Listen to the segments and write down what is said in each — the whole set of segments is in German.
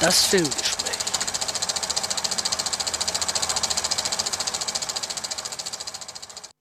Das Filmgespräch.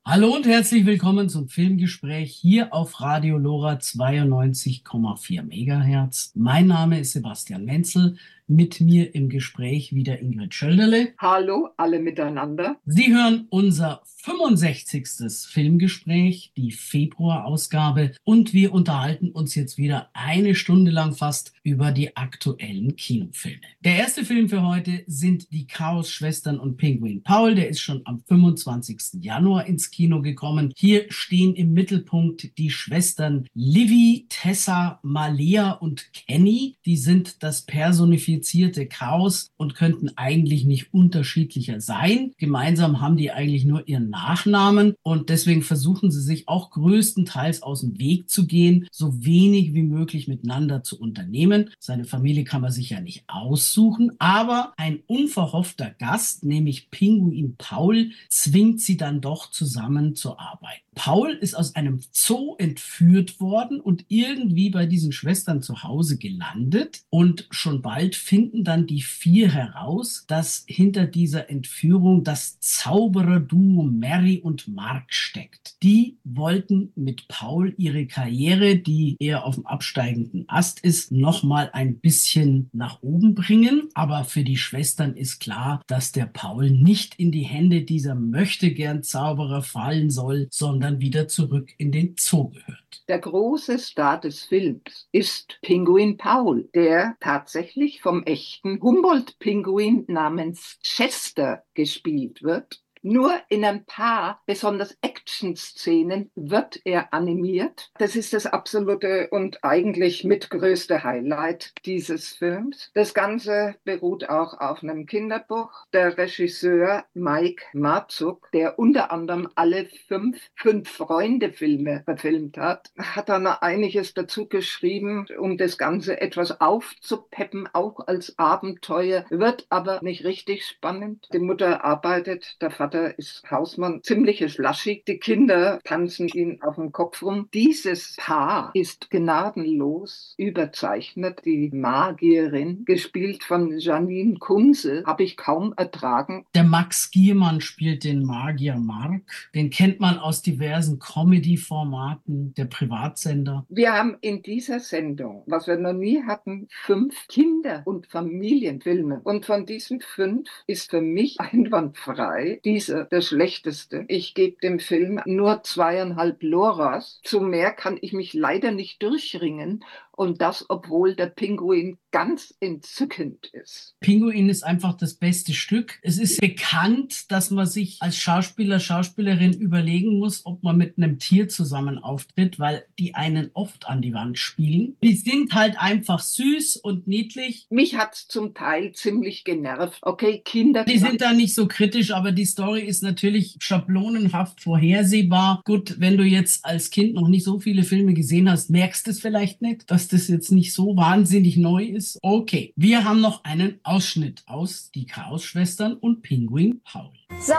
Hallo und herzlich willkommen zum Filmgespräch hier auf Radio Lora 92,4 Megahertz. Mein Name ist Sebastian Menzel. Mit mir im Gespräch wieder Ingrid Schölderle. Hallo, alle miteinander. Sie hören unser 65. Filmgespräch, die Februarausgabe, und wir unterhalten uns jetzt wieder eine Stunde lang fast über die aktuellen Kinofilme. Der erste Film für heute sind die Chaos-Schwestern und Penguin Paul. Der ist schon am 25. Januar ins Kino gekommen. Hier stehen im Mittelpunkt die Schwestern Livy, Tessa, Malea und Kenny. Die sind das personifizierte Chaos und könnten eigentlich nicht unterschiedlicher sein. Gemeinsam haben die eigentlich nur ihren Nachnamen und deswegen versuchen sie sich auch größtenteils aus dem Weg zu gehen, so wenig wie möglich miteinander zu unternehmen. Seine Familie kann man sich ja nicht aussuchen, aber ein unverhoffter Gast, nämlich Pinguin Paul, zwingt sie dann doch zusammen zur Arbeit. Paul ist aus einem Zoo entführt worden und irgendwie bei diesen Schwestern zu Hause gelandet. Und schon bald finden dann die vier heraus, dass hinter dieser Entführung das Zaubererduo Mary und Mark steckt. Die wollten mit Paul ihre Karriere, die eher auf dem absteigenden Ast ist, nochmal ein bisschen nach oben bringen. Aber für die Schwestern ist klar, dass der Paul nicht in die Hände dieser möchte gern Zauberer fallen soll, sondern dann wieder zurück in den Zoo gehört. Der große Star des Films ist Pinguin Paul, der tatsächlich vom echten Humboldt-Pinguin namens Chester gespielt wird. Nur in ein paar besonders Action-Szenen wird er animiert. Das ist das absolute und eigentlich mitgrößte Highlight dieses Films. Das Ganze beruht auch auf einem Kinderbuch. Der Regisseur Mike Marzuk, der unter anderem alle fünf Fünf-Freunde-Filme verfilmt hat, hat dann einiges dazu geschrieben, um das Ganze etwas aufzupeppen, auch als Abenteuer, wird aber nicht richtig spannend. Die Mutter arbeitet, der Vater Vater ist Hausmann, ziemliches laschig. Die Kinder tanzen ihn auf dem Kopf rum. Dieses Paar ist gnadenlos überzeichnet. Die Magierin, gespielt von Janine Kunze, habe ich kaum ertragen. Der Max Giermann spielt den Magier Mark. Den kennt man aus diversen Comedy-Formaten der Privatsender. Wir haben in dieser Sendung, was wir noch nie hatten, fünf Kinder- und Familienfilme. Und von diesen fünf ist für mich einwandfrei die dieser der schlechteste. Ich gebe dem Film nur zweieinhalb Loras. Zu mehr kann ich mich leider nicht durchringen. Und das, obwohl der Pinguin ganz entzückend ist. Pinguin ist einfach das beste Stück. Es ist bekannt, dass man sich als Schauspieler, Schauspielerin überlegen muss, ob man mit einem Tier zusammen auftritt, weil die einen oft an die Wand spielen. Die sind halt einfach süß und niedlich. Mich hat es zum Teil ziemlich genervt. Okay, Kinder. Die sind da nicht so kritisch, aber die Story ist natürlich schablonenhaft vorhersehbar. Gut, wenn du jetzt als Kind noch nicht so viele Filme gesehen hast, merkst du es vielleicht nicht, dass das jetzt nicht so wahnsinnig neu ist. Okay, wir haben noch einen Ausschnitt aus Die Chaos-Schwestern und Pinguin Paul. So,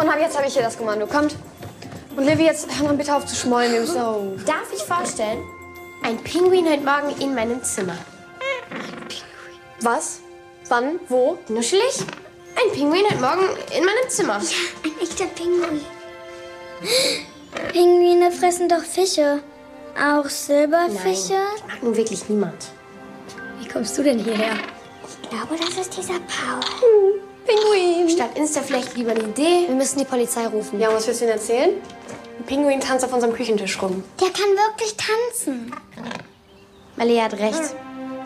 und ab jetzt habe ich hier das Kommando. Kommt. Und Livy, jetzt hör mal bitte auf zu schmollen. So. Darf ich vorstellen? Ein Pinguin heute Morgen in meinem Zimmer. Was? Wann? Wo? Nuschelig? Ein Pinguin heute Morgen in meinem Zimmer. Ja, ein echter Pinguin. Pinguine fressen doch Fische. Auch Silberfische? Nein, das mag nun wirklich niemand. Wie kommst du denn hierher? Ich glaube, das ist dieser Paul. Hm, Pinguin. Statt Insta vielleicht lieber eine Idee. Wir müssen die Polizei rufen. Ja, und was willst du denn erzählen? Ein Pinguin tanzt auf unserem Küchentisch rum. Der kann wirklich tanzen. Malia hat recht.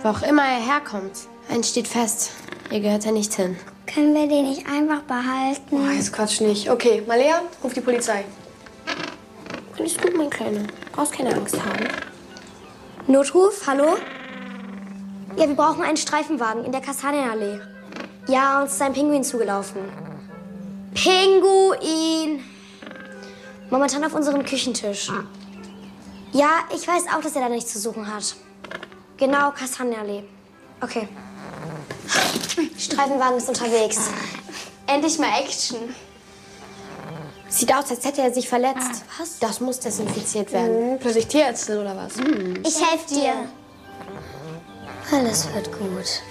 Wo auch immer er herkommt, eins steht fest. Ihr gehört ja nicht hin. Können wir den nicht einfach behalten? Oh, jetzt quatsch nicht. Okay, Malia, ruf die Polizei. Alles gut, mein Kleiner. Brauchst keine Angst haben. Notruf, hallo? Ja, wir brauchen einen Streifenwagen in der Kastanienallee. Ja, uns ist ein Pinguin zugelaufen. Pinguin! Momentan auf unserem Küchentisch. Ja, ich weiß auch, dass er da nichts zu suchen hat. Genau, Kastanienallee. Okay. Streifenwagen ist unterwegs. Endlich mal Action. Sieht aus, als hätte er sich verletzt. Ah, was? Das muss desinfiziert werden. Mhm, plötzlich Tierärztin oder was? Mhm. Ich helfe dir. Alles wird gut.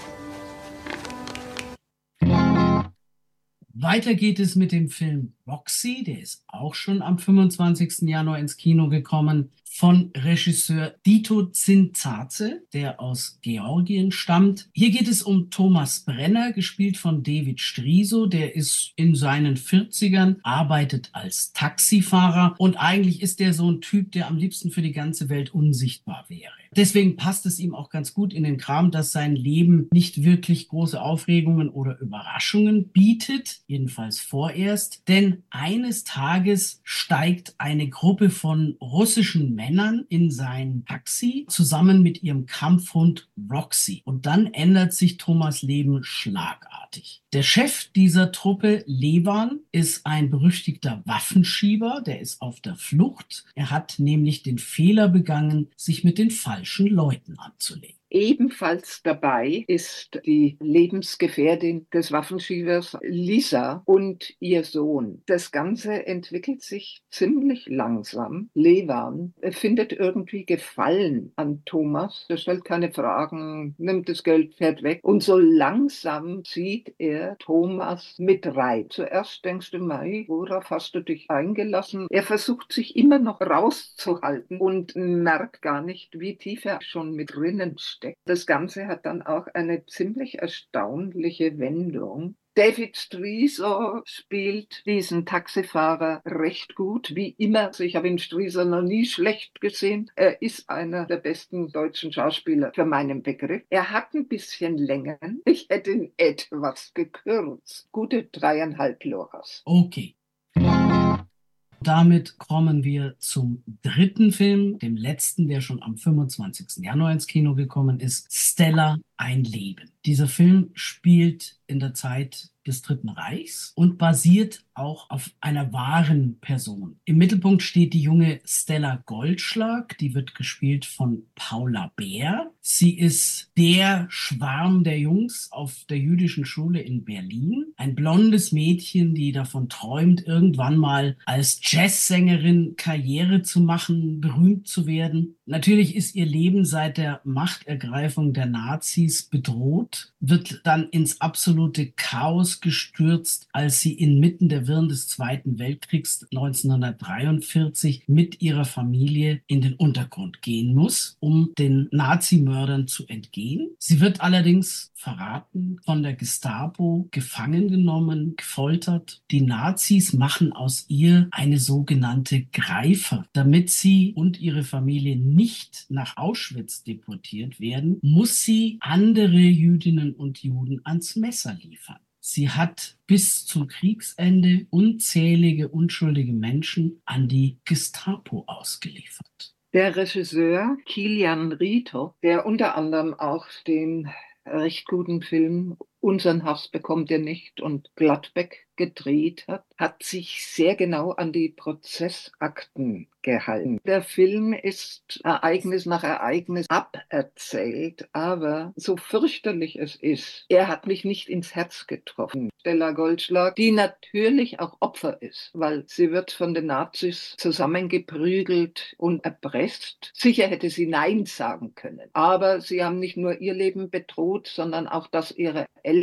Weiter geht es mit dem Film Roxy, der ist auch schon am 25. Januar ins Kino gekommen von Regisseur Dito Zinzaze, der aus Georgien stammt. Hier geht es um Thomas Brenner, gespielt von David Striso. Der ist in seinen 40ern, arbeitet als Taxifahrer und eigentlich ist der so ein Typ, der am liebsten für die ganze Welt unsichtbar wäre. Deswegen passt es ihm auch ganz gut in den Kram, dass sein Leben nicht wirklich große Aufregungen oder Überraschungen bietet, jedenfalls vorerst. Denn eines Tages steigt eine Gruppe von russischen Männern in sein Taxi zusammen mit ihrem Kampfhund Roxy. Und dann ändert sich Thomas Leben schlagartig. Der Chef dieser Truppe, Levan, ist ein berüchtigter Waffenschieber, der ist auf der Flucht. Er hat nämlich den Fehler begangen, sich mit den falschen Leuten anzulegen. Ebenfalls dabei ist die Lebensgefährtin des Waffenschiebers Lisa und ihr Sohn. Das Ganze entwickelt sich ziemlich langsam. Levan findet irgendwie Gefallen an Thomas. Er stellt keine Fragen, nimmt das Geld, fährt weg. Und so langsam zieht er Thomas mit rein. Zuerst denkst du, Mai, worauf hast du dich eingelassen? Er versucht sich immer noch rauszuhalten und merkt gar nicht, wie tief er schon mit drinnen steht steckt. Das Ganze hat dann auch eine ziemlich erstaunliche Wendung. David Strieser spielt diesen Taxifahrer recht gut, wie immer. Also ich habe ihn Strieser noch nie schlecht gesehen. Er ist einer der besten deutschen Schauspieler für meinen Begriff. Er hat ein bisschen Längen. Ich hätte ihn etwas gekürzt. Gute dreieinhalb Loras. Okay. Damit kommen wir zum dritten Film, dem letzten, der schon am 25. Januar ins Kino gekommen ist, Stella, ein Leben. Dieser Film spielt in der Zeit des Dritten Reichs und basiert auch auf einer wahren Person. Im Mittelpunkt steht die junge Stella Goldschlag, die wird gespielt von Paula Bär. Sie ist der Schwarm der Jungs auf der jüdischen Schule in Berlin. Ein blondes Mädchen, die davon träumt, irgendwann mal als Jazzsängerin Karriere zu machen, berühmt zu werden. Natürlich ist ihr Leben seit der Machtergreifung der Nazis bedroht, wird dann ins absolute Chaos gestürzt, als sie inmitten der Wirren des Zweiten Weltkriegs 1943 mit ihrer Familie in den Untergrund gehen muss, um den Nazimördern zu entgehen. Sie wird allerdings verraten, von der Gestapo gefangen genommen, gefoltert. Die Nazis machen aus ihr eine sogenannte Greifer, damit sie und ihre Familie nicht nach Auschwitz deportiert werden, muss sie andere Jüdinnen und Juden ans Messer liefern. Sie hat bis zum Kriegsende unzählige unschuldige Menschen an die Gestapo ausgeliefert. Der Regisseur Kilian Rito, der unter anderem auch den recht guten Film Unseren Hass bekommt ihr nicht und Gladbeck gedreht hat, hat sich sehr genau an die Prozessakten gehalten. Der Film ist Ereignis nach Ereignis aberzählt, aber so fürchterlich es ist, er hat mich nicht ins Herz getroffen. Stella Goldschlag, die natürlich auch Opfer ist, weil sie wird von den Nazis zusammengeprügelt und erpresst. Sicher hätte sie Nein sagen können, aber sie haben nicht nur ihr Leben bedroht, sondern auch das ihrer Eltern.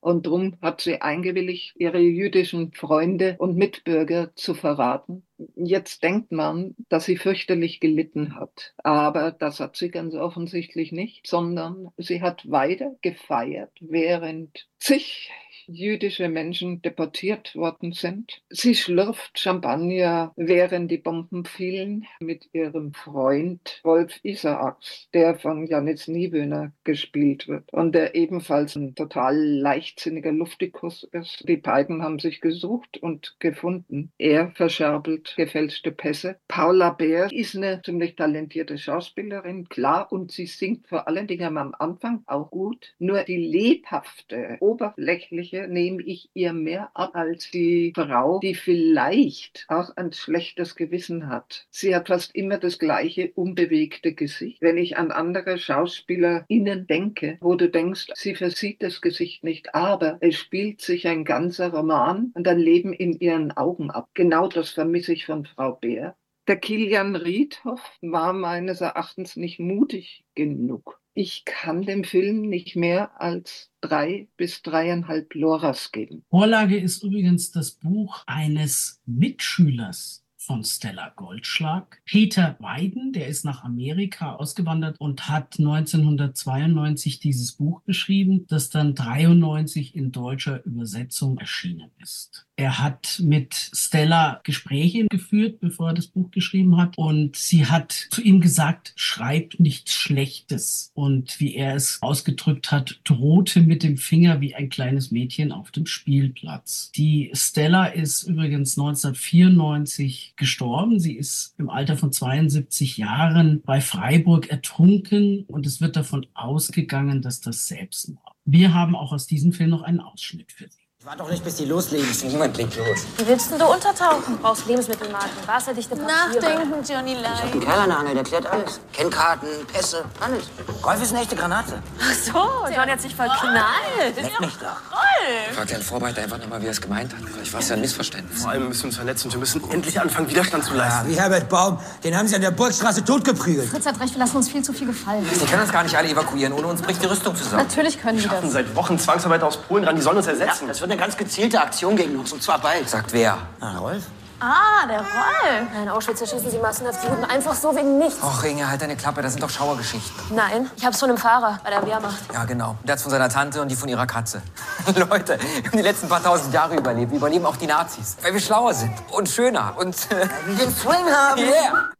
Und darum hat sie eingewilligt, ihre jüdischen Freunde und Mitbürger zu verraten. Jetzt denkt man, dass sie fürchterlich gelitten hat. Aber das hat sie ganz offensichtlich nicht, sondern sie hat weiter gefeiert, während zig jüdische Menschen deportiert worden sind. Sie schlürft Champagner, während die Bomben fielen, mit ihrem Freund Wolf Isaacs, der von Janis Niewöhner gespielt wird und der ebenfalls ein total leichtsinniger Luftikus ist. Die beiden haben sich gesucht und gefunden. Er verscherbelt gefälschte Pässe. Paula Bär ist eine ziemlich talentierte Schauspielerin, klar, und sie singt vor allen Dingen am Anfang auch gut. Nur die lebhafte, oberflächliche nehme ich ihr mehr ab als die Frau, die vielleicht auch ein schlechtes Gewissen hat. Sie hat fast immer das gleiche unbewegte Gesicht. Wenn ich an andere SchauspielerInnen denke, wo du denkst, sie versieht das Gesicht nicht, aber es spielt sich ein ganzer Roman und ein Leben in ihren Augen ab. Genau das vermisse ich von Frau Bär. Der Kilian Riedhoff war meines Erachtens nicht mutig genug. Ich kann dem Film nicht mehr als drei bis dreieinhalb Loras geben. Vorlage ist übrigens das Buch eines Mitschülers von Stella Goldschlag. Peter Weiden, der ist nach Amerika ausgewandert und hat 1992 dieses Buch geschrieben, das dann 93 in deutscher Übersetzung erschienen ist. Er hat mit Stella Gespräche geführt, bevor er das Buch geschrieben hat. Und sie hat zu ihm gesagt, schreib nichts Schlechtes. Und wie er es ausgedrückt hat, drohte mit dem Finger wie ein kleines Mädchen auf dem Spielplatz. Die Stella ist übrigens 1994 gestorben. Sie ist im Alter von 72 Jahren bei Freiburg ertrunken. Und es wird davon ausgegangen, dass das Selbstmord. Wir haben auch aus diesem Film noch einen Ausschnitt für Sie. War doch nicht, bis die loslegen. Niemand legt los. Wie willst denn du untertauchen? Brauchst Lebensmittelmarken, wasserdichte Papiere. Nachdenken, Johnny Ich hab Lai. einen Kerl an der Angel, der klärt alles. Kennkarten, Pässe, alles. Rolf ist eine echte Granate. Ach so, Johnny hat sich verknallt. Leck mich doch. Frag deinen Vorbeiter einfach nochmal, wie er es gemeint hat. Vielleicht war es ja ein Missverständnis. Vor allem müssen wir uns vernetzen und wir müssen endlich anfangen, Widerstand zu Ja, leisten. wie Herbert Baum. Den haben sie an der Burgstraße totgeprügelt. Fritz hat recht, wir lassen uns viel zu viel gefallen. Die können uns gar nicht alle evakuieren. Ohne uns bricht die Rüstung zusammen. Natürlich können wir Wir schaffen das. seit Wochen Zwangsarbeiter aus Polen ran, die sollen uns ersetzen. Das wird eine ganz gezielte Aktion gegen uns und zwar bald. Sagt wer? Na, Rolf? Ah, der Rolf. In Auschwitz erschießen sie massenhaft Juden. Einfach so wegen nichts. Och, Inge, halt deine Klappe. Das sind doch Schauergeschichten. Nein, ich hab's von einem Fahrer bei der Wehrmacht. Ja, genau. Der hat's von seiner Tante und die von ihrer Katze. Leute, wir haben die letzten paar tausend Jahre überlebt. Wir überleben auch die Nazis. Weil wir schlauer sind. Und schöner. Und, äh, Den Swing haben. yeah.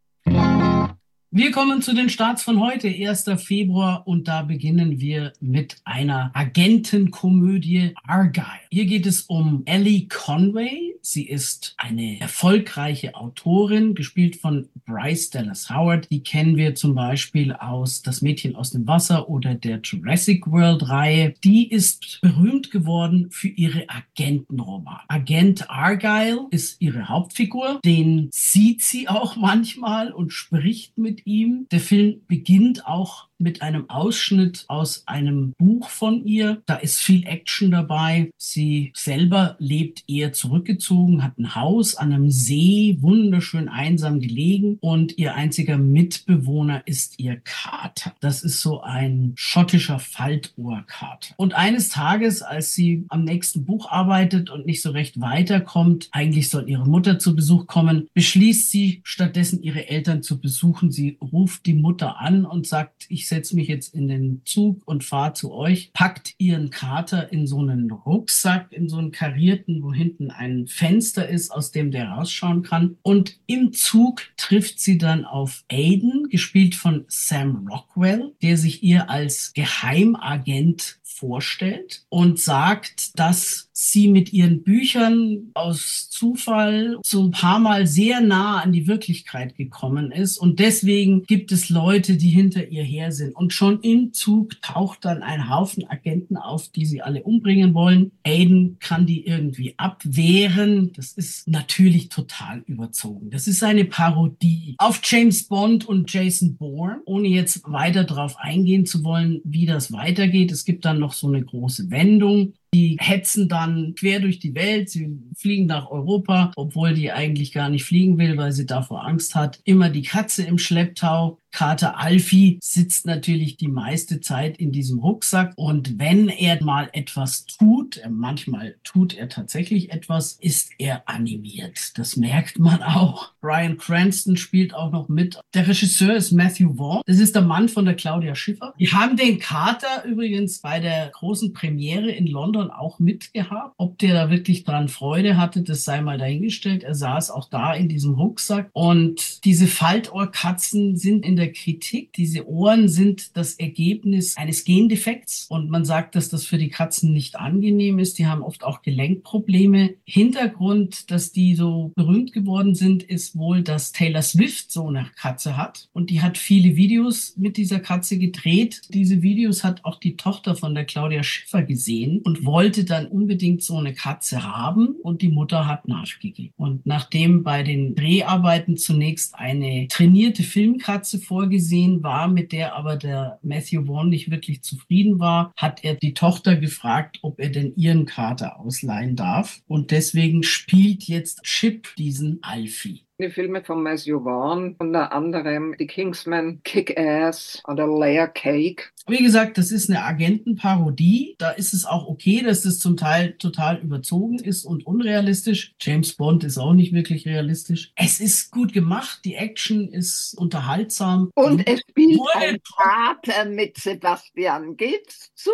Wir kommen zu den Starts von heute, 1. Februar, und da beginnen wir mit einer Agentenkomödie Argyle. Hier geht es um Ellie Conway. Sie ist eine erfolgreiche Autorin, gespielt von Bryce Dallas Howard. Die kennen wir zum Beispiel aus Das Mädchen aus dem Wasser oder der Jurassic World Reihe. Die ist berühmt geworden für ihre Agentenroman. Agent Argyle ist ihre Hauptfigur. Den sieht sie auch manchmal und spricht mit ihm. Der Film beginnt auch mit einem Ausschnitt aus einem Buch von ihr. Da ist viel Action dabei. Sie selber lebt eher zurückgezogen, hat ein Haus an einem See, wunderschön einsam gelegen und ihr einziger Mitbewohner ist ihr Kater. Das ist so ein schottischer Faltohrkater. Und eines Tages, als sie am nächsten Buch arbeitet und nicht so recht weiterkommt, eigentlich soll ihre Mutter zu Besuch kommen, beschließt sie stattdessen ihre Eltern zu besuchen. Sie ruft die Mutter an und sagt, ich setze mich jetzt in den Zug und fahre zu euch, packt ihren Kater in so einen Rucksack, in so einen karierten, wo hinten ein Fenster ist, aus dem der rausschauen kann. Und im Zug trifft sie dann auf Aiden, gespielt von Sam Rockwell, der sich ihr als Geheimagent vorstellt und sagt, dass sie mit ihren Büchern aus Zufall so ein paar Mal sehr nah an die Wirklichkeit gekommen ist. Und deswegen gibt es Leute, die hinter ihr her sind. Und schon im Zug taucht dann ein Haufen Agenten auf, die sie alle umbringen wollen. Aiden kann die irgendwie abwehren. Das ist natürlich total überzogen. Das ist eine Parodie auf James Bond und Jason Bourne, ohne jetzt weiter darauf eingehen zu wollen, wie das weitergeht. Es gibt dann noch so eine große Wendung. Die hetzen dann quer durch die Welt. Sie fliegen nach Europa, obwohl die eigentlich gar nicht fliegen will, weil sie davor Angst hat. Immer die Katze im Schlepptau. Kater Alfie sitzt natürlich die meiste Zeit in diesem Rucksack. Und wenn er mal etwas tut, äh, manchmal tut er tatsächlich etwas, ist er animiert. Das merkt man auch. Brian Cranston spielt auch noch mit. Der Regisseur ist Matthew Vaughn. Das ist der Mann von der Claudia Schiffer. Die haben den Kater übrigens bei der großen Premiere in London auch mitgehabt. Ob der da wirklich dran Freude hatte, das sei mal dahingestellt. Er saß auch da in diesem Rucksack. Und diese Faltohrkatzen sind in der Kritik. Diese Ohren sind das Ergebnis eines Gendefekts. Und man sagt, dass das für die Katzen nicht angenehm ist. Die haben oft auch Gelenkprobleme. Hintergrund, dass die so berühmt geworden sind, ist wohl, dass Taylor Swift so eine Katze hat. Und die hat viele Videos mit dieser Katze gedreht. Diese Videos hat auch die Tochter von der Claudia Schiffer gesehen und wollte dann unbedingt so eine Katze haben. Und die Mutter hat nachgegeben. Und nachdem bei den Dreharbeiten zunächst eine trainierte Filmkatze vorgesehen war, mit der aber der Matthew Vaughn nicht wirklich zufrieden war, hat er die Tochter gefragt, ob er denn ihren Kater ausleihen darf. Und deswegen spielt jetzt Chip diesen Alfie. Die Filme von Matthew Vaughn, unter anderem The Kingsman, Kick-Ass oder Layer Cake. Wie gesagt, das ist eine Agentenparodie. Da ist es auch okay, dass das zum Teil total überzogen ist und unrealistisch. James Bond ist auch nicht wirklich realistisch. Es ist gut gemacht, die Action ist unterhaltsam. Und es spielt ein Kater mit Sebastian. Gib's zu.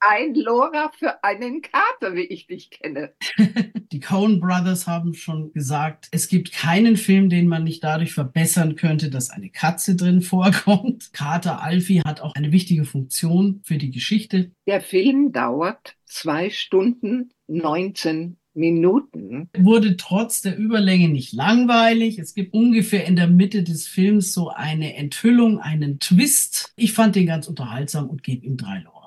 Ein Lora für einen Kater, wie ich dich kenne. die Coen Brothers haben schon gesagt, es gibt keinen Film, den man nicht dadurch verbessern könnte, dass eine Katze drin vorkommt. Kater Alfie hat auch eine wichtige Funktion für die Geschichte. Der Film dauert zwei Stunden 19 Minuten. Wurde trotz der Überlänge nicht langweilig. Es gibt ungefähr in der Mitte des Films so eine Enthüllung, einen Twist. Ich fand den ganz unterhaltsam und gebe ihm drei Loras.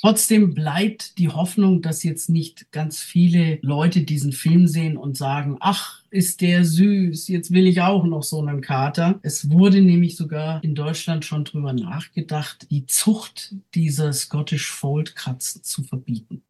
Trotzdem bleibt die Hoffnung, dass jetzt nicht ganz viele Leute diesen Film sehen und sagen, ach, ist der süß, jetzt will ich auch noch so einen Kater. Es wurde nämlich sogar in Deutschland schon drüber nachgedacht, die Zucht dieser Scottish Fold Katzen zu verbieten.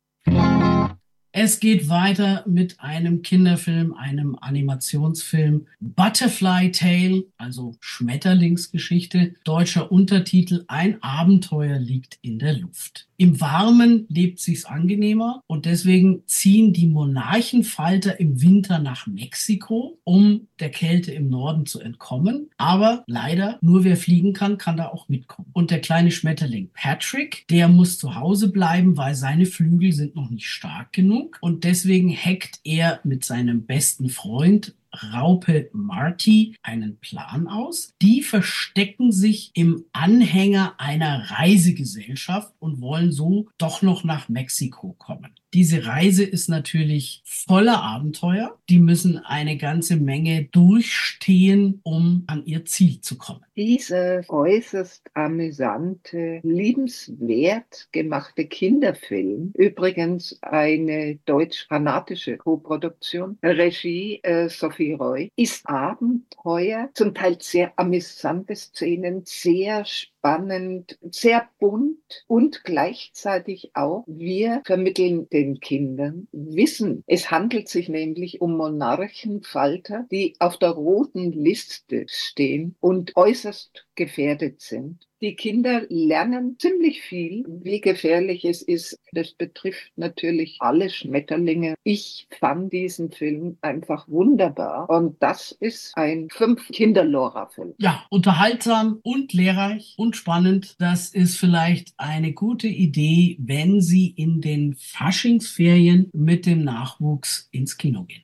Es geht weiter mit einem Kinderfilm, einem Animationsfilm Butterfly Tale, also Schmetterlingsgeschichte. Deutscher Untertitel Ein Abenteuer liegt in der Luft. Im Warmen lebt sich's angenehmer und deswegen ziehen die Monarchenfalter im Winter nach Mexiko, um der Kälte im Norden zu entkommen. Aber leider, nur wer fliegen kann, kann da auch mitkommen. Und der kleine Schmetterling Patrick, der muss zu Hause bleiben, weil seine Flügel sind noch nicht stark genug. Und deswegen hackt er mit seinem besten Freund Raupe Marty einen Plan aus. Die verstecken sich im Anhänger einer Reisegesellschaft und wollen so doch noch nach Mexiko kommen. Diese Reise ist natürlich voller Abenteuer. Die müssen eine ganze Menge durchstehen, um an ihr Ziel zu kommen. Diese äußerst amüsante, liebenswert gemachte Kinderfilm, übrigens eine deutsch-kanadische Koproduktion, Regie äh, Sophie Roy, ist Abenteuer, zum Teil sehr amüsante Szenen, sehr spannend spannend, sehr bunt und gleichzeitig auch, wir vermitteln den Kindern Wissen. Es handelt sich nämlich um Monarchenfalter, die auf der roten Liste stehen und äußerst gefährdet sind. Die Kinder lernen ziemlich viel, wie gefährlich es ist. Das betrifft natürlich alle Schmetterlinge. Ich fand diesen Film einfach wunderbar. Und das ist ein Fünf-Kinder-Lora-Film. Ja, unterhaltsam und lehrreich und spannend. Das ist vielleicht eine gute Idee, wenn Sie in den Faschingsferien mit dem Nachwuchs ins Kino gehen.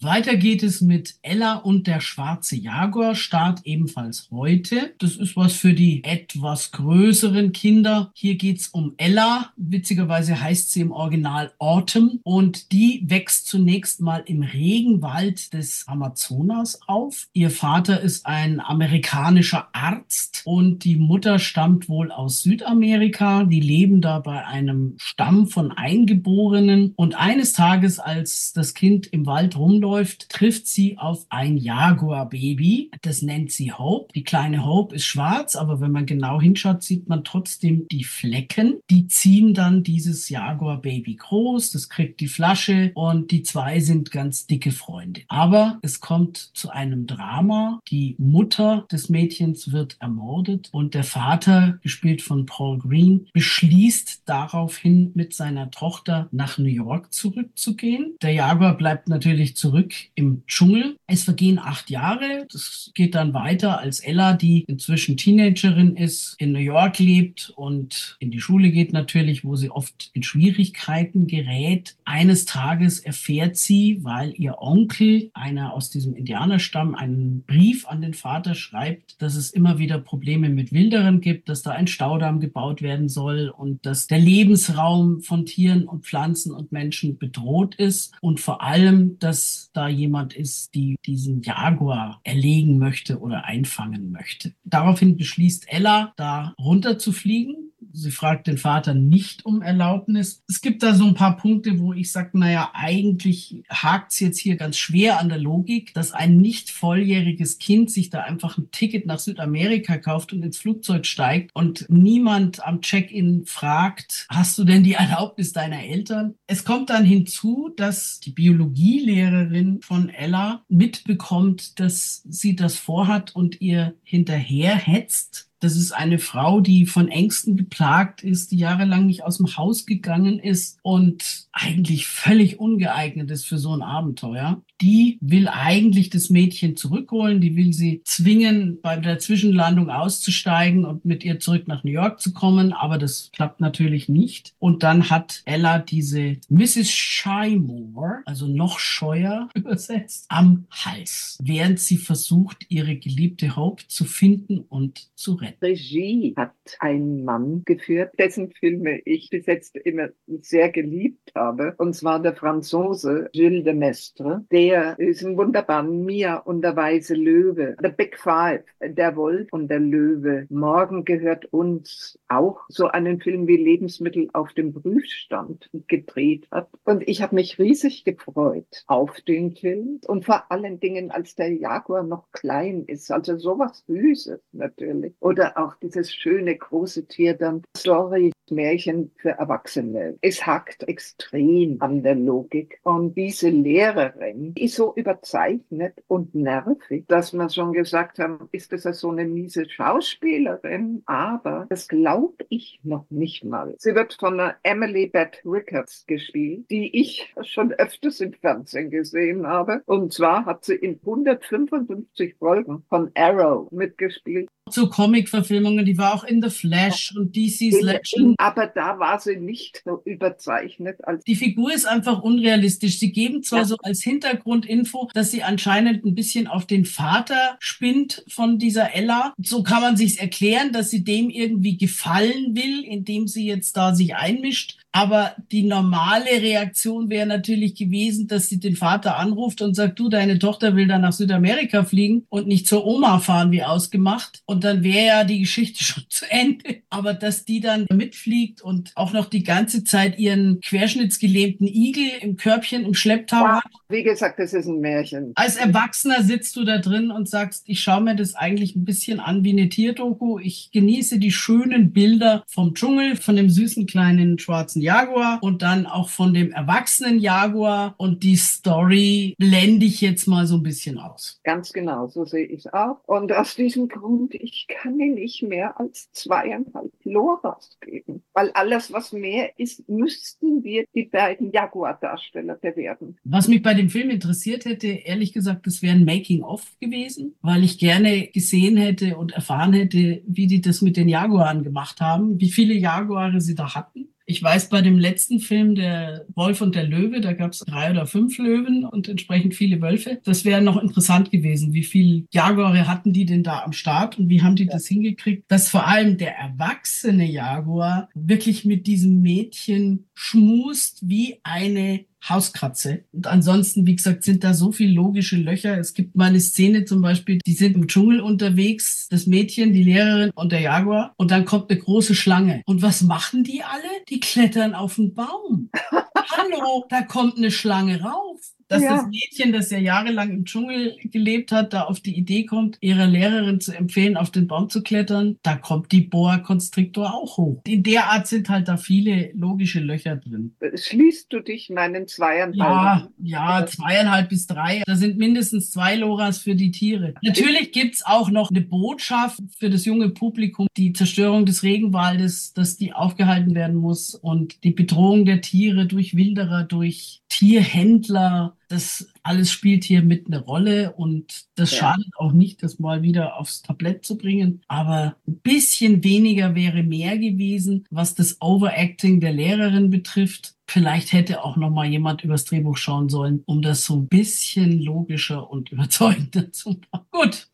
Weiter geht es mit Ella und der schwarze Jaguar, Start ebenfalls heute. Das ist was für die etwas größeren Kinder. Hier geht's um Ella. Witzigerweise heißt sie im Original Autumn und die wächst zunächst mal im Regenwald des Amazonas auf. Ihr Vater ist ein amerikanischer Arzt und die Mutter stammt wohl aus Südamerika. Die leben da bei einem Stamm von Eingeborenen und eines Tages, als das Kind im Wald rumläuft, läuft, trifft sie auf ein Jaguar-Baby. Das nennt sie Hope. Die kleine Hope ist schwarz, aber wenn man genau hinschaut, sieht man trotzdem die Flecken. Die ziehen dann dieses Jaguar-Baby groß, das kriegt die Flasche und die zwei sind ganz dicke Freunde. Aber es kommt zu einem Drama. Die Mutter des Mädchens wird ermordet und der Vater, gespielt von Paul Green, beschließt daraufhin mit seiner Tochter nach New York zurückzugehen. Der Jaguar bleibt natürlich zurück zurück im Dschungel. Es vergehen acht Jahre. Das geht dann weiter, als Ella, die inzwischen Teenagerin ist, in New York lebt und in die Schule geht natürlich, wo sie oft in Schwierigkeiten gerät. Eines Tages erfährt sie, weil ihr Onkel, einer aus diesem Indianerstamm, einen Brief an den Vater schreibt, dass es immer wieder Probleme mit Wilderern gibt, dass da ein Staudamm gebaut werden soll und dass der Lebensraum von Tieren und Pflanzen und Menschen bedroht ist und vor allem, dass da jemand ist, die diesen Jaguar erlegen möchte oder einfangen möchte. Daraufhin beschließt Ella, da runter zu fliegen Sie fragt den Vater nicht um Erlaubnis. Es gibt da so ein paar Punkte, wo ich sage, naja, eigentlich hakt es jetzt hier ganz schwer an der Logik, dass ein nicht volljähriges Kind sich da einfach ein Ticket nach Südamerika kauft und ins Flugzeug steigt und niemand am Check-in fragt, hast du denn die Erlaubnis deiner Eltern? Es kommt dann hinzu, dass die Biologielehrerin von Ella mitbekommt, dass sie das vorhat und ihr hinterher hetzt das ist eine Frau, die von Ängsten geplagt ist, die jahrelang nicht aus dem Haus gegangen ist und eigentlich völlig ungeeignet ist für so ein Abenteuer. Die will eigentlich das Mädchen zurückholen, die will sie zwingen, bei der Zwischenlandung auszusteigen und mit ihr zurück nach New York zu kommen, aber das klappt natürlich nicht. Und dann hat Ella diese Mrs. Shymore, also noch scheuer übersetzt, am Hals, während sie versucht, ihre geliebte Hope zu finden und zu retten. Regie hat ein Mann geführt, dessen Filme ich bis jetzt immer sehr geliebt habe, und zwar der Franzose Gilles de Mestre, der diesen wunderbaren Mia und der weiße Löwe, The Big Five, der Wolf und der Löwe. Morgen gehört uns auch so einen Film wie Lebensmittel auf dem Prüfstand gedreht hat. Und ich habe mich riesig gefreut auf den Film und vor allen Dingen, als der Jaguar noch klein ist, also sowas Süßes natürlich. Oder auch dieses schöne große Tier dann Story Märchen für Erwachsene. Es hakt extrem an der Logik. Und diese Lehrerin ist so überzeichnet und nervig, dass man schon gesagt haben, ist das so eine miese Schauspielerin? Aber das glaube ich noch nicht mal. Sie wird von einer Emily Beth Rickards gespielt, die ich schon öfters im Fernsehen gesehen habe. Und zwar hat sie in 155 Folgen von Arrow mitgespielt. So Comic-Verfilmungen, die war auch in The Flash und DC's Legend aber da war sie nicht so überzeichnet. Als die Figur ist einfach unrealistisch. Sie geben zwar ja. so als Hintergrundinfo, dass sie anscheinend ein bisschen auf den Vater spinnt von dieser Ella. So kann man sich's erklären, dass sie dem irgendwie gefallen will, indem sie jetzt da sich einmischt. Aber die normale Reaktion wäre natürlich gewesen, dass sie den Vater anruft und sagt, du, deine Tochter will dann nach Südamerika fliegen und nicht zur Oma fahren, wie ausgemacht. Und dann wäre ja die Geschichte schon zu Ende. Aber dass die dann mitfliegt und auch noch die ganze Zeit ihren querschnittsgelähmten Igel im Körbchen im Schlepptau ja, hat. Wie gesagt, das ist ein Märchen. Als Erwachsener sitzt du da drin und sagst, ich schaue mir das eigentlich ein bisschen an wie eine Tierdoku. Ich genieße die schönen Bilder vom Dschungel, von dem süßen kleinen schwarzen schwarzen Jaguar und dann auch von dem erwachsenen Jaguar und die Story blende ich jetzt mal so ein bisschen aus. Ganz genau, so sehe ich es auch. Und aus diesem Grund, ich kann ihn nicht mehr als zweieinhalb Loras geben, weil alles, was mehr ist, müssten wir die beiden Jaguar-Darsteller bewerten. Was mich bei dem Film interessiert hätte, ehrlich gesagt, das wäre ein Making-of gewesen, weil ich gerne gesehen hätte und erfahren hätte, wie die das mit den Jaguaren gemacht haben, wie viele Jaguare sie da hatten ich weiß, bei dem letzten Film, der Wolf und der Löwe, da gab es drei oder fünf Löwen und entsprechend viele Wölfe. Das wäre noch interessant gewesen. Wie viele Jaguare hatten die denn da am Start und wie haben die das hingekriegt, dass vor allem der erwachsene Jaguar wirklich mit diesem Mädchen schmust wie eine Hauskratze. Und ansonsten, wie gesagt, sind da so viele logische Löcher. Es gibt mal eine Szene zum Beispiel, die sind im Dschungel unterwegs, das Mädchen, die Lehrerin und der Jaguar. Und dann kommt eine große Schlange. Und was machen die alle? Die klettern auf den Baum. Hallo, da kommt eine Schlange rauf dass ja. das Mädchen, das ja jahrelang im Dschungel gelebt hat, da auf die Idee kommt, ihrer Lehrerin zu empfehlen, auf den Baum zu klettern, da kommt die Boa Constrictor auch hoch. In der Art sind halt da viele logische Löcher drin. Schließt du dich meinen zweieinhalb? Ja, ja, zweieinhalb bis drei. Da sind mindestens zwei Loras für die Tiere. Natürlich gibt's auch noch eine Botschaft für das junge Publikum, die Zerstörung des Regenwaldes, dass die aufgehalten werden muss und die Bedrohung der Tiere durch Wilderer, durch Tierhändler das alles spielt hier mit eine Rolle und das ja. schadet auch nicht, das mal wieder aufs Tablett zu bringen. Aber ein bisschen weniger wäre mehr gewesen, was das Overacting der Lehrerin betrifft. Vielleicht hätte auch noch mal jemand übers Drehbuch schauen sollen, um das so ein bisschen logischer und überzeugender zu machen. Gut.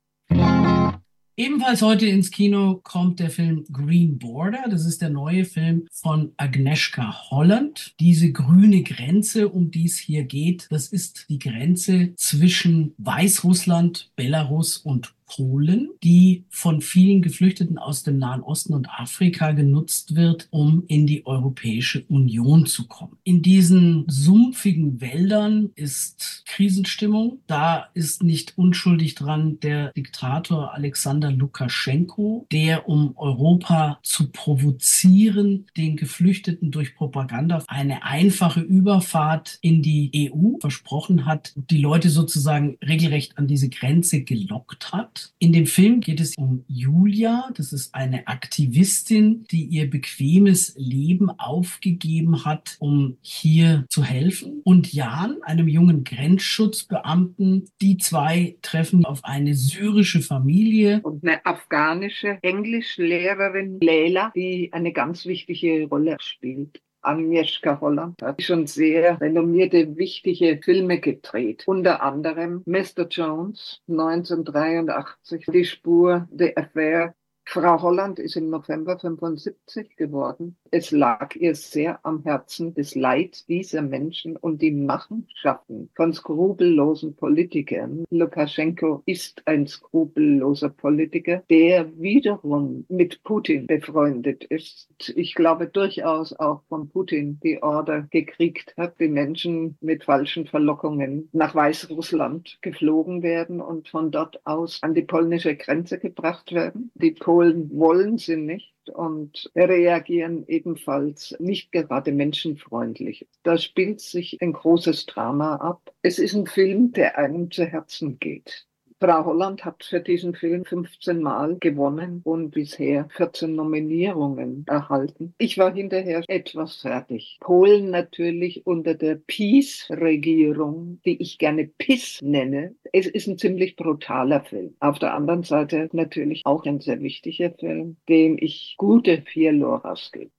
Ebenfalls heute ins Kino kommt der Film Green Border. Das ist der neue Film von Agnieszka Holland. Diese grüne Grenze, um die es hier geht, das ist die Grenze zwischen Weißrussland, Belarus und Polen, die von vielen Geflüchteten aus dem Nahen Osten und Afrika genutzt wird, um in die Europäische Union zu kommen. In diesen sumpfigen Wäldern ist Krisenstimmung. Da ist nicht unschuldig dran der Diktator Alexander Lukaschenko, der um Europa zu provozieren, den Geflüchteten durch Propaganda eine einfache Überfahrt in die EU versprochen hat, die Leute sozusagen regelrecht an diese Grenze gelockt hat. In dem Film geht es um Julia. Das ist eine Aktivistin, die ihr bequemes Leben aufgegeben hat, um hier zu helfen. Und Jan, einem jungen Grenzschutzbeamten. Die zwei treffen auf eine syrische Familie. Und eine afghanische Englischlehrerin Leila, die eine ganz wichtige Rolle spielt. Agnieszka Holland hat schon sehr renommierte, wichtige Filme gedreht. Unter anderem Mr. Jones 1983, Die Spur, The Affair Frau Holland ist im November 75 geworden. Es lag ihr sehr am Herzen das Leid dieser Menschen und die Machenschaften von skrupellosen Politikern. Lukaschenko ist ein skrupelloser Politiker, der wiederum mit Putin befreundet ist. Ich glaube durchaus auch von Putin die Order gekriegt hat, die Menschen mit falschen Verlockungen nach Weißrussland geflogen werden und von dort aus an die polnische Grenze gebracht werden. Die Polen wollen sie nicht und reagieren ebenfalls nicht gerade menschenfreundlich. Da spielt sich ein großes Drama ab. Es ist ein Film, der einem zu Herzen geht. Frau Holland hat für diesen Film 15 Mal gewonnen und bisher 14 Nominierungen erhalten. Ich war hinterher etwas fertig. Polen natürlich unter der Peace-Regierung, die ich gerne PIS nenne. Es ist ein ziemlich brutaler Film. Auf der anderen Seite natürlich auch ein sehr wichtiger Film, dem ich gute vier Loras gebe.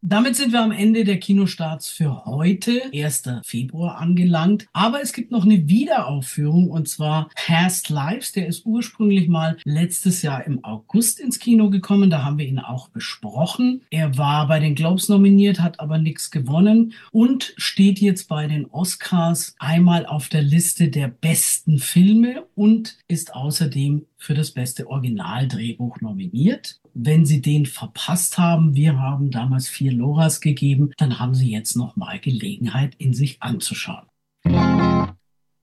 Damit sind wir am Ende der Kinostarts für heute, 1. Februar, angelangt. Aber es gibt noch eine Wiederaufführung und zwar Past Lives. Der ist ursprünglich mal letztes Jahr im August ins Kino gekommen. Da haben wir ihn auch besprochen. Er war bei den Globes nominiert, hat aber nichts gewonnen und steht jetzt bei den Oscars einmal auf der Liste der besten Filme und ist außerdem für das beste Originaldrehbuch nominiert. Wenn Sie den verpasst haben, wir haben damals vier Loras gegeben, dann haben Sie jetzt noch mal Gelegenheit, ihn sich anzuschauen.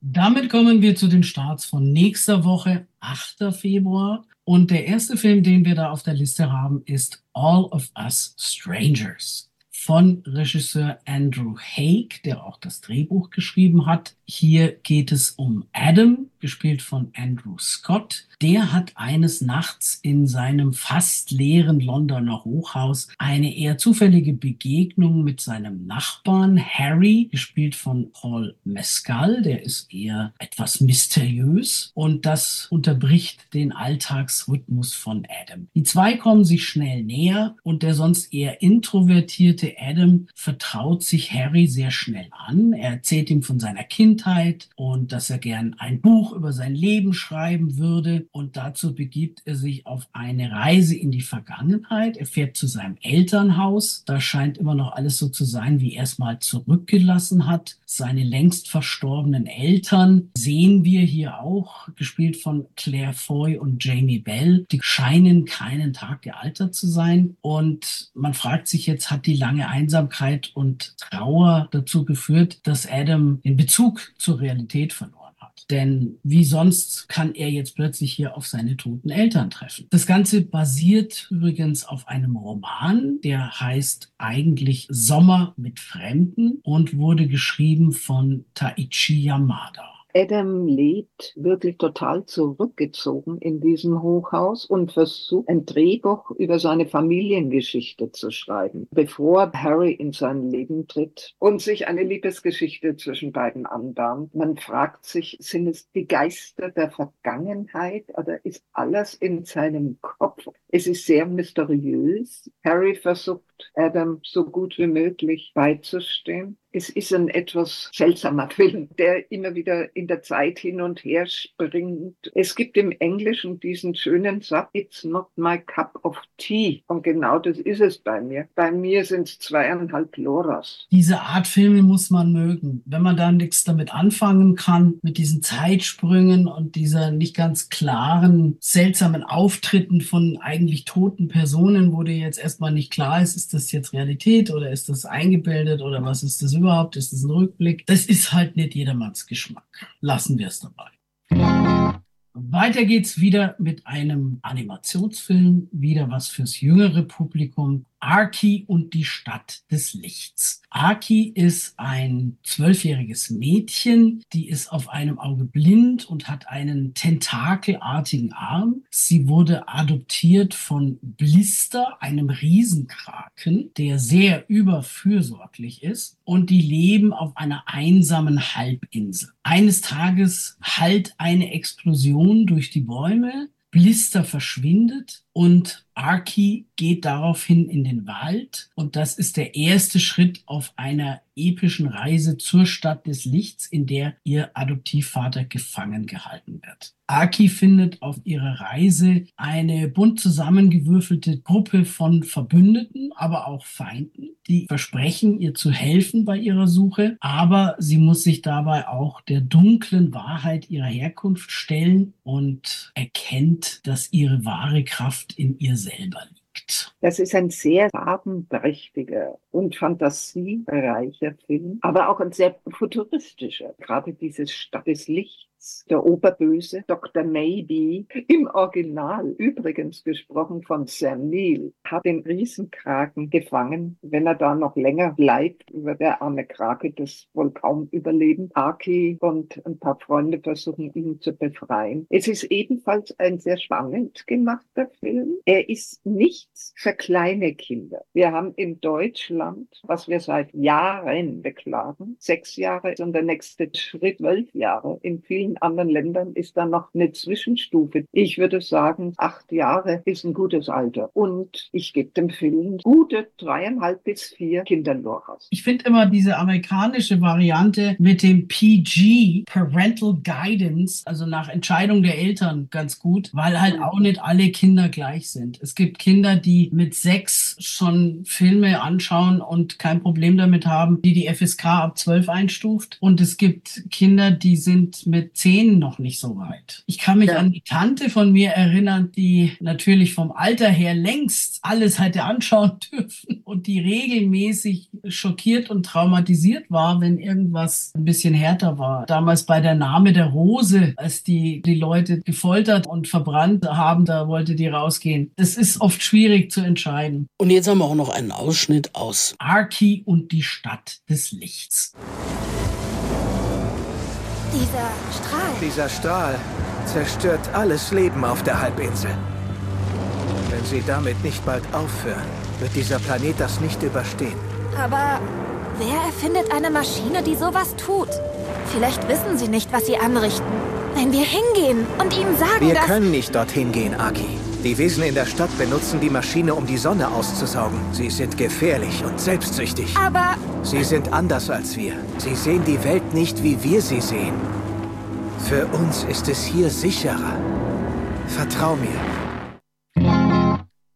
Damit kommen wir zu den Starts von nächster Woche, 8. Februar. Und der erste Film, den wir da auf der Liste haben, ist All of Us Strangers von Regisseur Andrew Haig, der auch das Drehbuch geschrieben hat. Hier geht es um Adam, gespielt von Andrew Scott. Der hat eines Nachts in seinem fast leeren Londoner Hochhaus eine eher zufällige Begegnung mit seinem Nachbarn Harry, gespielt von Paul Mescal. Der ist eher etwas mysteriös und das unterbricht den Alltagsrhythmus von Adam. Die zwei kommen sich schnell näher und der sonst eher introvertierte Adam vertraut sich Harry sehr schnell an. Er erzählt ihm von seiner Kindheit und dass er gern ein Buch über sein Leben schreiben würde. Und dazu begibt er sich auf eine Reise in die Vergangenheit. Er fährt zu seinem Elternhaus. Da scheint immer noch alles so zu sein, wie er es mal zurückgelassen hat. Seine längst verstorbenen Eltern sehen wir hier auch, gespielt von Claire Foy und Jamie Bell. Die scheinen keinen Tag gealtert zu sein. Und man fragt sich jetzt, hat die lange Einsamkeit und Trauer dazu geführt, dass Adam den Bezug zur Realität verloren denn wie sonst kann er jetzt plötzlich hier auf seine toten Eltern treffen? Das Ganze basiert übrigens auf einem Roman, der heißt eigentlich Sommer mit Fremden und wurde geschrieben von Taichi Yamada. Adam lebt wirklich total zurückgezogen in diesem Hochhaus und versucht, ein Drehbuch über seine Familiengeschichte zu schreiben, bevor Harry in sein Leben tritt und sich eine Liebesgeschichte zwischen beiden anbahnt. Man fragt sich, sind es die Geister der Vergangenheit oder ist alles in seinem Kopf? Es ist sehr mysteriös. Harry versucht, Adam so gut wie möglich beizustehen Es ist ein etwas seltsamer Film, der immer wieder in der Zeit hin und her springt. Es gibt im Englischen diesen schönen Satz, It's not my cup of tea. Und genau das ist es bei mir. Bei mir sind es zweieinhalb Loras. Diese Art Filme muss man mögen. Wenn man da nichts damit anfangen kann, mit diesen Zeitsprüngen und dieser nicht ganz klaren, seltsamen Auftritten von eigentlich toten Personen, wo dir jetzt erstmal nicht klar ist, ist das jetzt Realität oder ist das eingebildet oder was ist das überhaupt? Ist das ein Rückblick? Das ist halt nicht jedermanns Geschmack. Lassen wir es dabei. Weiter geht's wieder mit einem Animationsfilm, wieder was fürs jüngere Publikum. Arki und die Stadt des Lichts. Arki ist ein zwölfjähriges Mädchen, die ist auf einem Auge blind und hat einen tentakelartigen Arm. Sie wurde adoptiert von Blister, einem Riesenkraken, der sehr überfürsorglich ist und die leben auf einer einsamen Halbinsel. Eines Tages hallt eine Explosion durch die Bäume, Blister verschwindet und Arki geht daraufhin in den Wald und das ist der erste Schritt auf einer epischen Reise zur Stadt des Lichts, in der ihr Adoptivvater gefangen gehalten wird. Arki findet auf ihrer Reise eine bunt zusammengewürfelte Gruppe von Verbündeten, aber auch Feinden, die versprechen, ihr zu helfen bei ihrer Suche, aber sie muss sich dabei auch der dunklen Wahrheit ihrer Herkunft stellen und erkennt, dass ihre wahre Kraft in ihr selber liegt. Das ist ein sehr farbenprächtiger und fantasiereicher Film, aber auch ein sehr futuristischer. Gerade dieses Stadt des Lichts der Oberböse, Dr. Maybe, im Original übrigens gesprochen von Sam Neill, hat den Riesenkraken gefangen. Wenn er da noch länger bleibt, wird der arme Krake das wohl kaum überleben. Aki und ein paar Freunde versuchen ihn zu befreien. Es ist ebenfalls ein sehr spannend gemachter Film. Er ist nichts für kleine Kinder. Wir haben in Deutschland, was wir seit Jahren beklagen, sechs Jahre und der nächste Schritt zwölf Jahre. In vielen anderen Ländern ist da noch eine Zwischenstufe. Ich würde sagen, acht Jahre ist ein gutes Alter. Und ich gebe dem Film gute dreieinhalb bis vier Kinderloras. Ich finde immer diese amerikanische Variante mit dem PG, Parental Guidance, also nach Entscheidung der Eltern ganz gut, weil halt auch nicht alle Kinder gleich sind. Es gibt Kinder, die mit sechs schon Filme anschauen und kein Problem damit haben, die die FSK ab zwölf einstuft. Und es gibt Kinder, die sind mit zehn noch nicht so weit. Ich kann mich ja. an die Tante von mir erinnern, die natürlich vom Alter her längst alles hätte anschauen dürfen und die regelmäßig schockiert und traumatisiert war, wenn irgendwas ein bisschen härter war. Damals bei der Name der Rose, als die die Leute gefoltert und verbrannt haben, da wollte die rausgehen. Das ist oft schwierig zu entscheiden. Und jetzt haben wir auch noch einen Ausschnitt aus Arki und die Stadt des Lichts. Dieser Strahl. Dieser Strahl zerstört alles Leben auf der Halbinsel. Wenn sie damit nicht bald aufhören, wird dieser Planet das nicht überstehen. Aber wer erfindet eine Maschine, die sowas tut? Vielleicht wissen sie nicht, was sie anrichten. Wenn wir hingehen und ihnen sagen, Wir dass... können nicht dorthin gehen, Aki. Die Wesen in der Stadt benutzen die Maschine, um die Sonne auszusaugen. Sie sind gefährlich und selbstsüchtig. Aber... Sie sind anders als wir. Sie sehen die Welt nicht, wie wir sie sehen. Für uns ist es hier sicherer. Vertrau mir.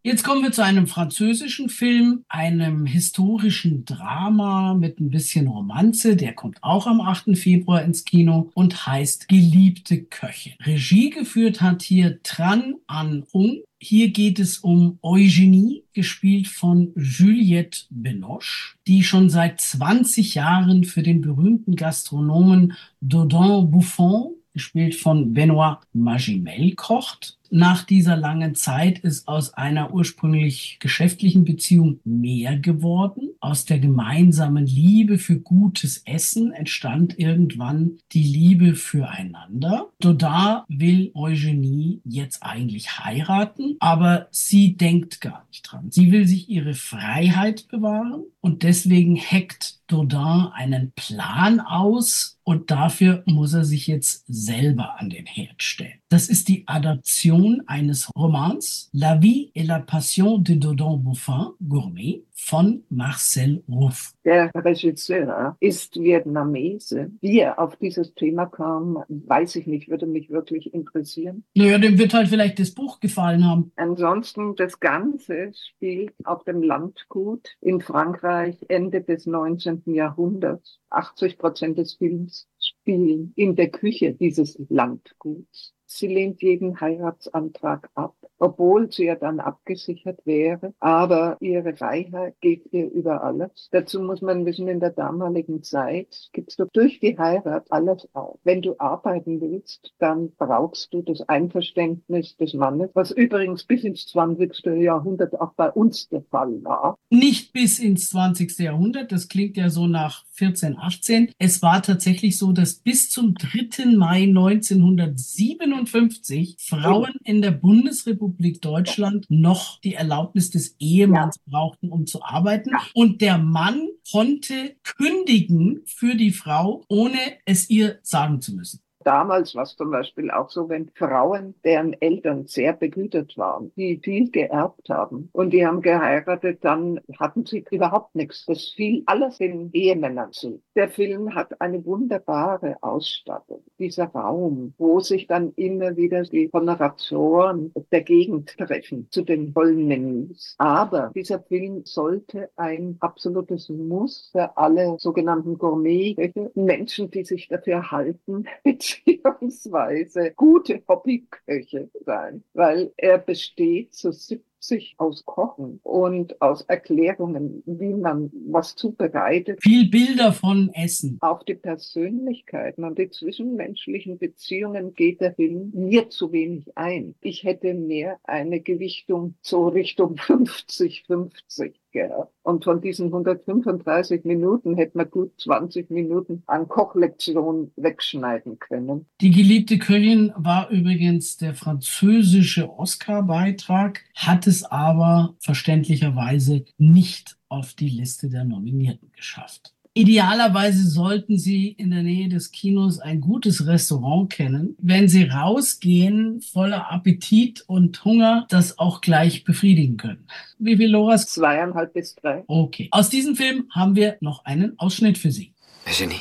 Jetzt kommen wir zu einem französischen Film, einem historischen Drama mit ein bisschen Romanze. Der kommt auch am 8. Februar ins Kino und heißt Geliebte Köche. Regie geführt hat hier Tran An Hung. Hier geht es um Eugenie, gespielt von Juliette Binoche, die schon seit 20 Jahren für den berühmten Gastronomen Dodin Buffon gespielt von Benoit Magimel, kocht. Nach dieser langen Zeit ist aus einer ursprünglich geschäftlichen Beziehung mehr geworden. Aus der gemeinsamen Liebe für gutes Essen entstand irgendwann die Liebe füreinander. Dodin will Eugenie jetzt eigentlich heiraten, aber sie denkt gar nicht dran. Sie will sich ihre Freiheit bewahren und deswegen hackt Dodin einen Plan aus und dafür muss er sich jetzt selber an den Herd stellen. Das ist die Adaption eines Romans La vie et la passion de Dodon Bouffin, Gourmet, von Marcel Ruff. Der Regisseur ist Vietnamese. Wie er auf dieses Thema kam, weiß ich nicht, würde mich wirklich interessieren. Naja, dem wird halt vielleicht das Buch gefallen haben. Ansonsten, das Ganze spielt auf dem Landgut in Frankreich Ende des 19. Jahrhunderts. 80 Prozent des Films spielen in der Küche dieses Landguts. Sie lehnt jeden Heiratsantrag ab, obwohl sie ja dann abgesichert wäre. Aber ihre Freiheit geht ihr über alles. Dazu muss man wissen, in der damaligen Zeit gibst du durch die Heirat alles auf. Wenn du arbeiten willst, dann brauchst du das Einverständnis des Mannes, was übrigens bis ins 20. Jahrhundert auch bei uns der Fall war. Nicht bis ins 20. Jahrhundert, das klingt ja so nach 14, 18. Es war tatsächlich so, dass bis zum 3. Mai 1957 Frauen in der Bundesrepublik Deutschland noch die Erlaubnis des Ehemanns ja. brauchten, um zu arbeiten. Ja. Und der Mann konnte kündigen für die Frau, ohne es ihr sagen zu müssen. Damals war es zum Beispiel auch so, wenn Frauen, deren Eltern sehr begütert waren, die viel geerbt haben und die haben geheiratet, dann hatten sie überhaupt nichts. Das fiel alles den Ehemännern zu. Der Film hat eine wunderbare Ausstattung. Dieser Raum, wo sich dann immer wieder die Honoratoren der Gegend treffen zu den vollen Menüs. Aber dieser Film sollte ein absolutes Muss für alle sogenannten Gourmet-Köche, Menschen, die sich dafür halten, beziehungsweise gute Hobbyköche sein, weil er besteht zu 70 aus Kochen und aus Erklärungen, wie man was zubereitet. Viel Bilder von Essen. Auf die Persönlichkeiten und die zwischenmenschlichen Beziehungen geht der Film mir zu wenig ein. Ich hätte mehr eine Gewichtung so Richtung 50-50 gehabt. Und von diesen 135 Minuten hätte man gut 20 Minuten an Kochlektion wegschneiden können. Die geliebte Köchin war übrigens der französische Oscar-Beitrag, hat es aber verständlicherweise nicht auf die Liste der Nominierten geschafft. Idealerweise sollten Sie in der Nähe des Kinos ein gutes Restaurant kennen. Wenn Sie rausgehen, voller Appetit und Hunger, das auch gleich befriedigen können. Wie viel, Loras? Zweieinhalb bis drei. Okay. Aus diesem Film haben wir noch einen Ausschnitt für Sie. Genie,